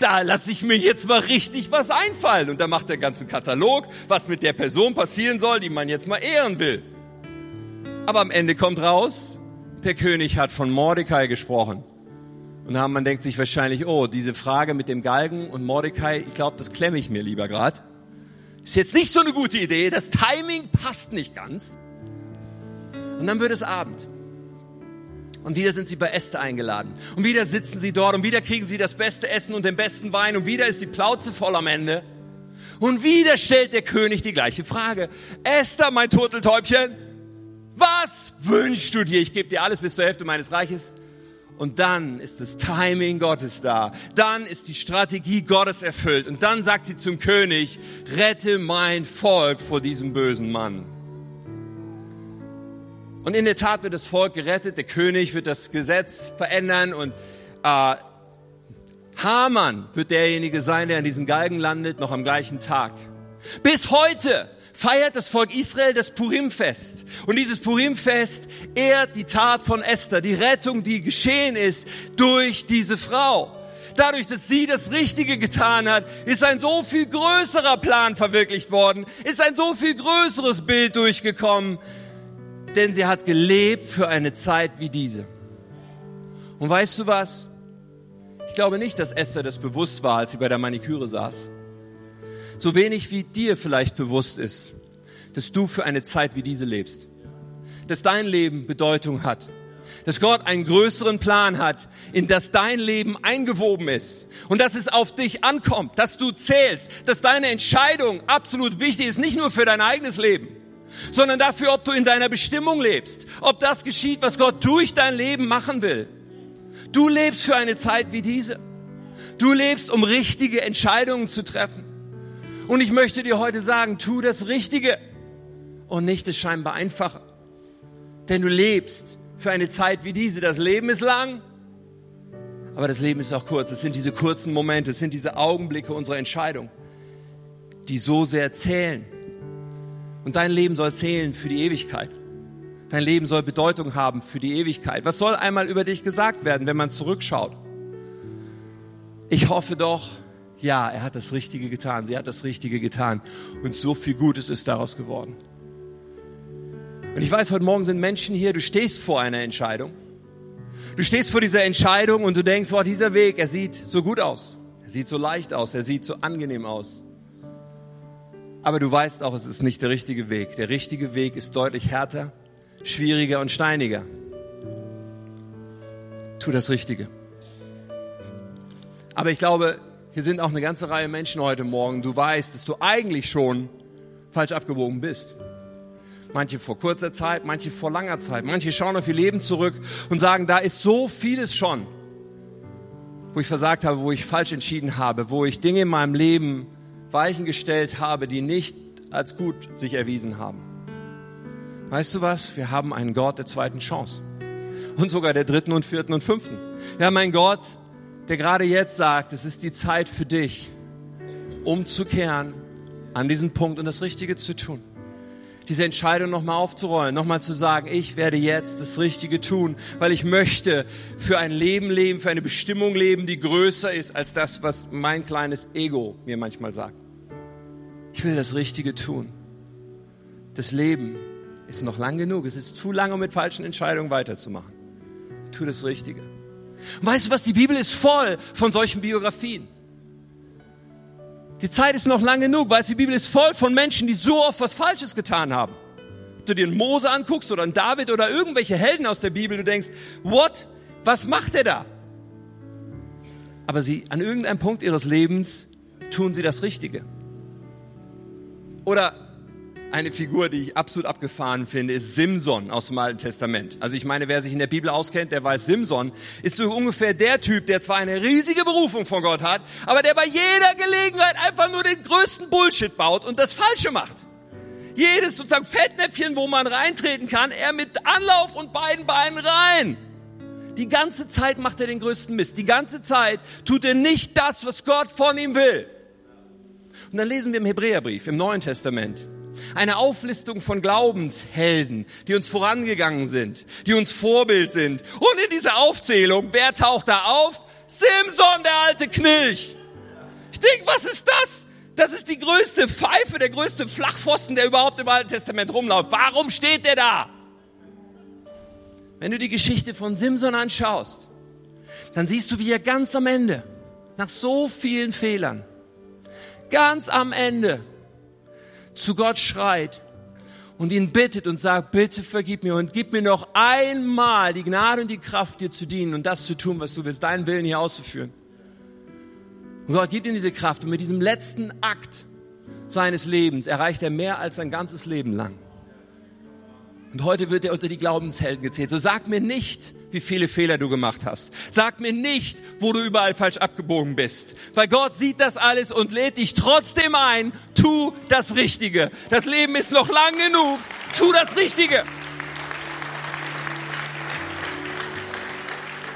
Da lasse ich mir jetzt mal richtig was einfallen. Und dann macht der ganzen Katalog, was mit der Person passieren soll, die man jetzt mal ehren will. Aber am Ende kommt raus, der König hat von Mordecai gesprochen. Und Hamann denkt sich wahrscheinlich, oh, diese Frage mit dem Galgen und Mordecai, ich glaube, das klemme ich mir lieber grad. Ist jetzt nicht so eine gute Idee, das Timing passt nicht ganz. Und dann wird es Abend. Und wieder sind sie bei Esther eingeladen. Und wieder sitzen sie dort und wieder kriegen sie das beste Essen und den besten Wein und wieder ist die Plauze voll am Ende. Und wieder stellt der König die gleiche Frage. Esther, mein Turteltäubchen, was wünschst du dir? Ich gebe dir alles bis zur Hälfte meines Reiches. Und dann ist das Timing Gottes da. Dann ist die Strategie Gottes erfüllt. Und dann sagt sie zum König, rette mein Volk vor diesem bösen Mann. Und in der Tat wird das Volk gerettet. Der König wird das Gesetz verändern und äh, Haman wird derjenige sein, der in diesem Galgen landet, noch am gleichen Tag. Bis heute feiert das Volk Israel das Purimfest. Und dieses Purimfest ehrt die Tat von Esther, die Rettung, die geschehen ist durch diese Frau. Dadurch, dass sie das Richtige getan hat, ist ein so viel größerer Plan verwirklicht worden, ist ein so viel größeres Bild durchgekommen, denn sie hat gelebt für eine Zeit wie diese. Und weißt du was? Ich glaube nicht, dass Esther das bewusst war, als sie bei der Maniküre saß so wenig wie dir vielleicht bewusst ist, dass du für eine Zeit wie diese lebst. Dass dein Leben Bedeutung hat. Dass Gott einen größeren Plan hat, in das dein Leben eingewoben ist. Und dass es auf dich ankommt, dass du zählst, dass deine Entscheidung absolut wichtig ist, nicht nur für dein eigenes Leben, sondern dafür, ob du in deiner Bestimmung lebst, ob das geschieht, was Gott durch dein Leben machen will. Du lebst für eine Zeit wie diese. Du lebst, um richtige Entscheidungen zu treffen. Und ich möchte dir heute sagen, tu das Richtige und nicht das scheinbar Einfache. Denn du lebst für eine Zeit wie diese. Das Leben ist lang, aber das Leben ist auch kurz. Es sind diese kurzen Momente, es sind diese Augenblicke unserer Entscheidung, die so sehr zählen. Und dein Leben soll zählen für die Ewigkeit. Dein Leben soll Bedeutung haben für die Ewigkeit. Was soll einmal über dich gesagt werden, wenn man zurückschaut? Ich hoffe doch, ja, er hat das Richtige getan, sie hat das Richtige getan und so viel Gutes ist daraus geworden. Und ich weiß, heute Morgen sind Menschen hier, du stehst vor einer Entscheidung. Du stehst vor dieser Entscheidung und du denkst, wow, dieser Weg, er sieht so gut aus. Er sieht so leicht aus, er sieht so angenehm aus. Aber du weißt auch, es ist nicht der richtige Weg. Der richtige Weg ist deutlich härter, schwieriger und steiniger. Tu das Richtige. Aber ich glaube, hier sind auch eine ganze Reihe Menschen heute Morgen. Du weißt, dass du eigentlich schon falsch abgewogen bist. Manche vor kurzer Zeit, manche vor langer Zeit. Manche schauen auf ihr Leben zurück und sagen, da ist so vieles schon, wo ich versagt habe, wo ich falsch entschieden habe, wo ich Dinge in meinem Leben Weichen gestellt habe, die nicht als gut sich erwiesen haben. Weißt du was? Wir haben einen Gott der zweiten Chance. Und sogar der dritten und vierten und fünften. Wir haben einen Gott, der gerade jetzt sagt, es ist die Zeit für dich, umzukehren an diesen Punkt und das Richtige zu tun. Diese Entscheidung nochmal aufzurollen, nochmal zu sagen, ich werde jetzt das Richtige tun, weil ich möchte für ein Leben leben, für eine Bestimmung leben, die größer ist als das, was mein kleines Ego mir manchmal sagt. Ich will das Richtige tun. Das Leben ist noch lang genug. Es ist zu lange, um mit falschen Entscheidungen weiterzumachen. Tu das Richtige. Und weißt du was? Die Bibel ist voll von solchen Biografien. Die Zeit ist noch lang genug, weil die Bibel ist voll von Menschen, die so oft was Falsches getan haben. Ob du dir einen Mose anguckst oder einen David oder irgendwelche Helden aus der Bibel, du denkst, what? Was macht er da? Aber sie, an irgendeinem Punkt ihres Lebens tun sie das Richtige. Oder eine Figur, die ich absolut abgefahren finde, ist Simson aus dem Alten Testament. Also ich meine, wer sich in der Bibel auskennt, der weiß, Simson ist so ungefähr der Typ, der zwar eine riesige Berufung von Gott hat, aber der bei jeder Gelegenheit einfach nur den größten Bullshit baut und das Falsche macht. Jedes sozusagen Fettnäpfchen, wo man reintreten kann, er mit Anlauf und beiden Beinen rein. Die ganze Zeit macht er den größten Mist. Die ganze Zeit tut er nicht das, was Gott von ihm will. Und dann lesen wir im Hebräerbrief, im Neuen Testament, eine Auflistung von Glaubenshelden, die uns vorangegangen sind, die uns Vorbild sind. Und in dieser Aufzählung, wer taucht da auf? Simson, der alte Knilch. Ich denke, was ist das? Das ist die größte Pfeife, der größte Flachpfosten, der überhaupt im Alten Testament rumläuft. Warum steht der da? Wenn du die Geschichte von Simson anschaust, dann siehst du, wie er ganz am Ende, nach so vielen Fehlern, ganz am Ende zu Gott schreit und ihn bittet und sagt, bitte vergib mir und gib mir noch einmal die Gnade und die Kraft, dir zu dienen und das zu tun, was du willst, deinen Willen hier auszuführen. Und Gott gibt ihm diese Kraft und mit diesem letzten Akt seines Lebens erreicht er mehr als sein ganzes Leben lang. Und heute wird er unter die Glaubenshelden gezählt. So sag mir nicht, wie viele Fehler du gemacht hast. Sag mir nicht, wo du überall falsch abgebogen bist. Weil Gott sieht das alles und lädt dich trotzdem ein. Tu das Richtige. Das Leben ist noch lang genug. Tu das Richtige.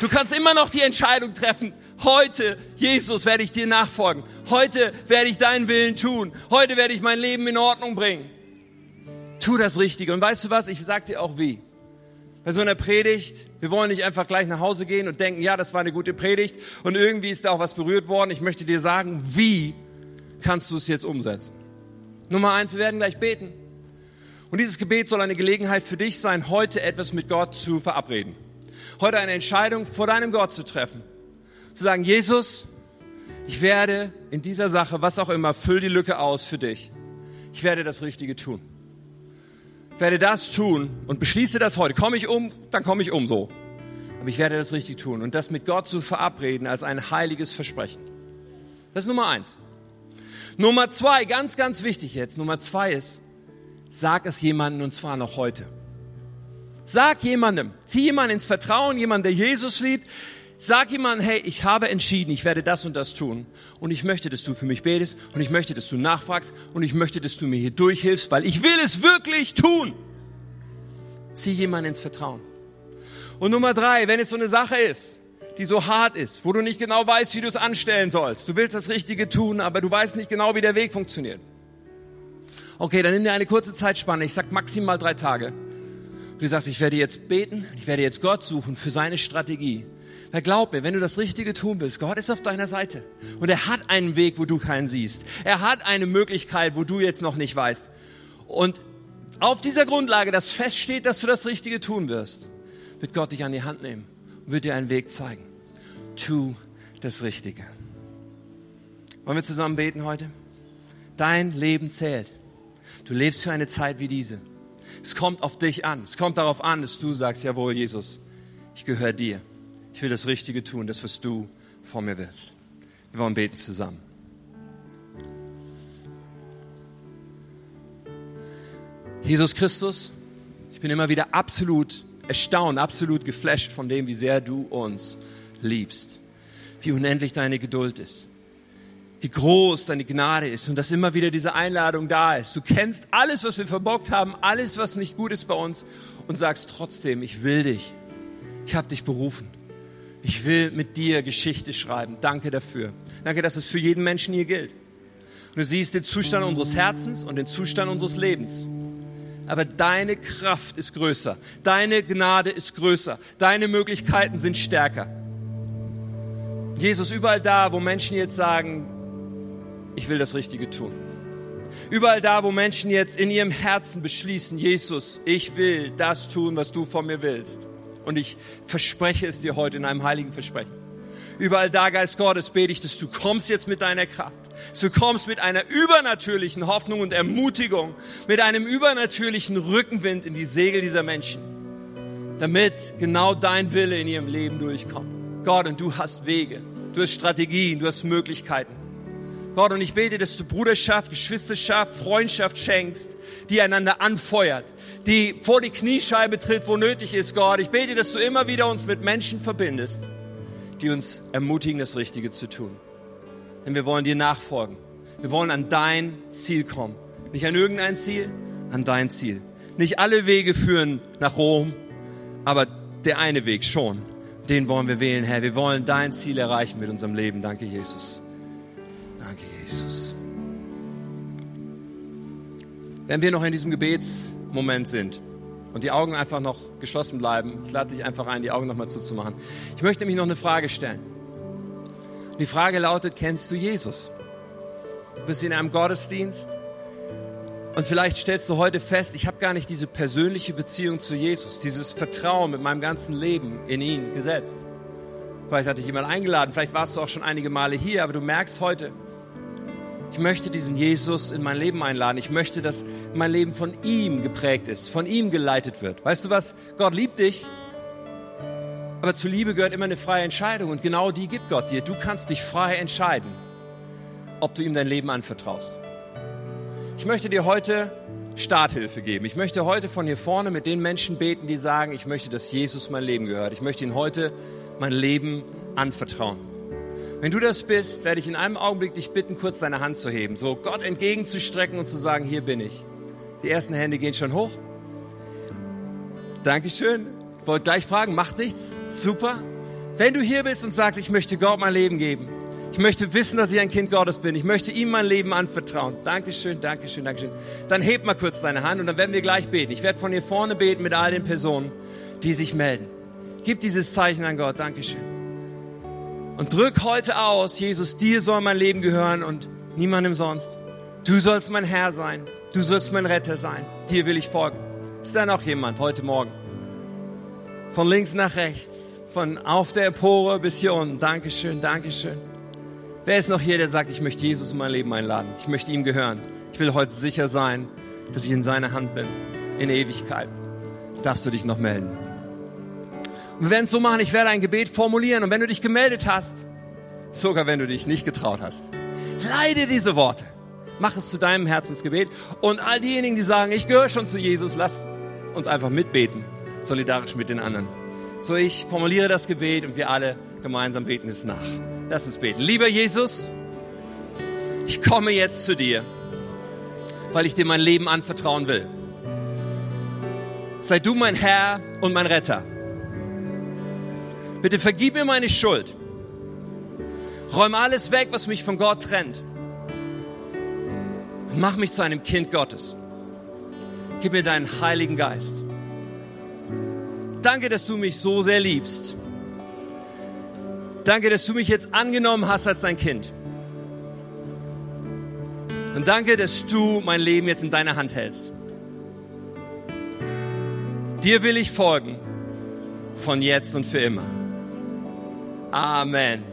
Du kannst immer noch die Entscheidung treffen. Heute, Jesus, werde ich dir nachfolgen. Heute werde ich deinen Willen tun. Heute werde ich mein Leben in Ordnung bringen tu das Richtige. Und weißt du was? Ich sag dir auch wie. Bei so einer Predigt, wir wollen nicht einfach gleich nach Hause gehen und denken, ja, das war eine gute Predigt und irgendwie ist da auch was berührt worden. Ich möchte dir sagen, wie kannst du es jetzt umsetzen? Nummer eins, wir werden gleich beten. Und dieses Gebet soll eine Gelegenheit für dich sein, heute etwas mit Gott zu verabreden. Heute eine Entscheidung vor deinem Gott zu treffen. Zu sagen, Jesus, ich werde in dieser Sache, was auch immer, füll die Lücke aus für dich. Ich werde das Richtige tun werde das tun und beschließe das heute. Komme ich um, dann komme ich um so. Aber ich werde das richtig tun und das mit Gott zu verabreden als ein heiliges Versprechen. Das ist Nummer eins. Nummer zwei, ganz, ganz wichtig jetzt. Nummer zwei ist, sag es jemandem und zwar noch heute. Sag jemandem, zieh jemanden ins Vertrauen, jemand, der Jesus liebt. Sag jemandem, hey, ich habe entschieden, ich werde das und das tun. Und ich möchte, dass du für mich betest. Und ich möchte, dass du nachfragst. Und ich möchte, dass du mir hier durchhilfst, weil ich will es wirklich tun. Zieh jemanden ins Vertrauen. Und Nummer drei, wenn es so eine Sache ist, die so hart ist, wo du nicht genau weißt, wie du es anstellen sollst. Du willst das Richtige tun, aber du weißt nicht genau, wie der Weg funktioniert. Okay, dann nimm dir eine kurze Zeitspanne. Ich sag maximal drei Tage. Du sagst, ich werde jetzt beten, ich werde jetzt Gott suchen für seine Strategie. Weil glaub mir, wenn du das Richtige tun willst, Gott ist auf deiner Seite. Und er hat einen Weg, wo du keinen siehst. Er hat eine Möglichkeit, wo du jetzt noch nicht weißt. Und auf dieser Grundlage, dass feststeht, dass du das Richtige tun wirst, wird Gott dich an die Hand nehmen und wird dir einen Weg zeigen. Tu das Richtige. Wollen wir zusammen beten heute? Dein Leben zählt. Du lebst für eine Zeit wie diese. Es kommt auf dich an. Es kommt darauf an, dass du sagst, jawohl, Jesus, ich gehöre dir. Ich will das Richtige tun, das, was du von mir willst. Wir wollen beten zusammen. Jesus Christus, ich bin immer wieder absolut erstaunt, absolut geflasht von dem, wie sehr du uns liebst, wie unendlich deine Geduld ist, wie groß deine Gnade ist und dass immer wieder diese Einladung da ist. Du kennst alles, was wir verbockt haben, alles, was nicht gut ist bei uns und sagst trotzdem, ich will dich. Ich habe dich berufen. Ich will mit dir Geschichte schreiben. Danke dafür. Danke, dass es für jeden Menschen hier gilt. Du siehst den Zustand unseres Herzens und den Zustand unseres Lebens. Aber deine Kraft ist größer. Deine Gnade ist größer. Deine Möglichkeiten sind stärker. Jesus, überall da, wo Menschen jetzt sagen, ich will das Richtige tun. Überall da, wo Menschen jetzt in ihrem Herzen beschließen, Jesus, ich will das tun, was du von mir willst. Und ich verspreche es dir heute in einem heiligen Versprechen. Überall da, Geist Gottes, bete ich, dass du kommst jetzt mit deiner Kraft. Du kommst mit einer übernatürlichen Hoffnung und Ermutigung, mit einem übernatürlichen Rückenwind in die Segel dieser Menschen, damit genau dein Wille in ihrem Leben durchkommt. Gott, und du hast Wege, du hast Strategien, du hast Möglichkeiten. Gott, und ich bete, dass du Bruderschaft, Geschwisterschaft, Freundschaft schenkst, die einander anfeuert, die vor die Kniescheibe tritt, wo nötig ist, Gott. Ich bete, dass du immer wieder uns mit Menschen verbindest, die uns ermutigen, das Richtige zu tun. Denn wir wollen dir nachfolgen. Wir wollen an dein Ziel kommen. Nicht an irgendein Ziel, an dein Ziel. Nicht alle Wege führen nach Rom, aber der eine Weg schon. Den wollen wir wählen, Herr. Wir wollen dein Ziel erreichen mit unserem Leben. Danke, Jesus. Danke, Jesus. Wenn wir noch in diesem Gebetsmoment sind und die Augen einfach noch geschlossen bleiben, ich lade dich einfach ein, die Augen nochmal zuzumachen. Ich möchte mich noch eine Frage stellen. Die Frage lautet, kennst du Jesus? Du bist in einem Gottesdienst und vielleicht stellst du heute fest, ich habe gar nicht diese persönliche Beziehung zu Jesus, dieses Vertrauen mit meinem ganzen Leben in ihn gesetzt. Vielleicht hat dich jemand eingeladen, vielleicht warst du auch schon einige Male hier, aber du merkst heute, ich möchte diesen Jesus in mein Leben einladen. Ich möchte, dass mein Leben von ihm geprägt ist, von ihm geleitet wird. Weißt du was? Gott liebt dich. Aber zur Liebe gehört immer eine freie Entscheidung und genau die gibt Gott dir. Du kannst dich frei entscheiden, ob du ihm dein Leben anvertraust. Ich möchte dir heute Starthilfe geben. Ich möchte heute von hier vorne mit den Menschen beten, die sagen, ich möchte, dass Jesus mein Leben gehört. Ich möchte ihn heute mein Leben anvertrauen. Wenn du das bist, werde ich in einem Augenblick dich bitten, kurz deine Hand zu heben, so Gott entgegenzustrecken und zu sagen, hier bin ich. Die ersten Hände gehen schon hoch. Dankeschön. Ich wollte gleich fragen, macht nichts? Super. Wenn du hier bist und sagst, ich möchte Gott mein Leben geben, ich möchte wissen, dass ich ein Kind Gottes bin, ich möchte ihm mein Leben anvertrauen. Dankeschön, Dankeschön, Dankeschön. Dann heb mal kurz deine Hand und dann werden wir gleich beten. Ich werde von hier vorne beten mit all den Personen, die sich melden. Gib dieses Zeichen an Gott. Dankeschön. Und drück heute aus, Jesus, dir soll mein Leben gehören und niemandem sonst. Du sollst mein Herr sein. Du sollst mein Retter sein. Dir will ich folgen. Ist da noch jemand heute Morgen? Von links nach rechts, von auf der Empore bis hier unten. Dankeschön, Dankeschön. Wer ist noch hier, der sagt, ich möchte Jesus in mein Leben einladen? Ich möchte ihm gehören. Ich will heute sicher sein, dass ich in seiner Hand bin. In Ewigkeit. Darfst du dich noch melden? Wir werden es so machen, ich werde ein Gebet formulieren und wenn du dich gemeldet hast, sogar wenn du dich nicht getraut hast, leide diese Worte. Mach es zu deinem Herzensgebet und all diejenigen, die sagen, ich gehöre schon zu Jesus, lass uns einfach mitbeten, solidarisch mit den anderen. So, ich formuliere das Gebet und wir alle gemeinsam beten es nach. Lass uns beten. Lieber Jesus, ich komme jetzt zu dir, weil ich dir mein Leben anvertrauen will. sei du mein Herr und mein Retter. Bitte vergib mir meine Schuld. Räum alles weg, was mich von Gott trennt. Und mach mich zu einem Kind Gottes. Gib mir deinen Heiligen Geist. Danke, dass du mich so sehr liebst. Danke, dass du mich jetzt angenommen hast als dein Kind. Und danke, dass du mein Leben jetzt in deiner Hand hältst. Dir will ich folgen, von jetzt und für immer. Amen.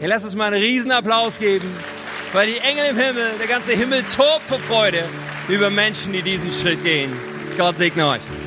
Hey, lass uns mal einen Riesenapplaus geben, weil die Engel im Himmel, der ganze Himmel tobt vor Freude über Menschen, die diesen Schritt gehen. Gott segne euch.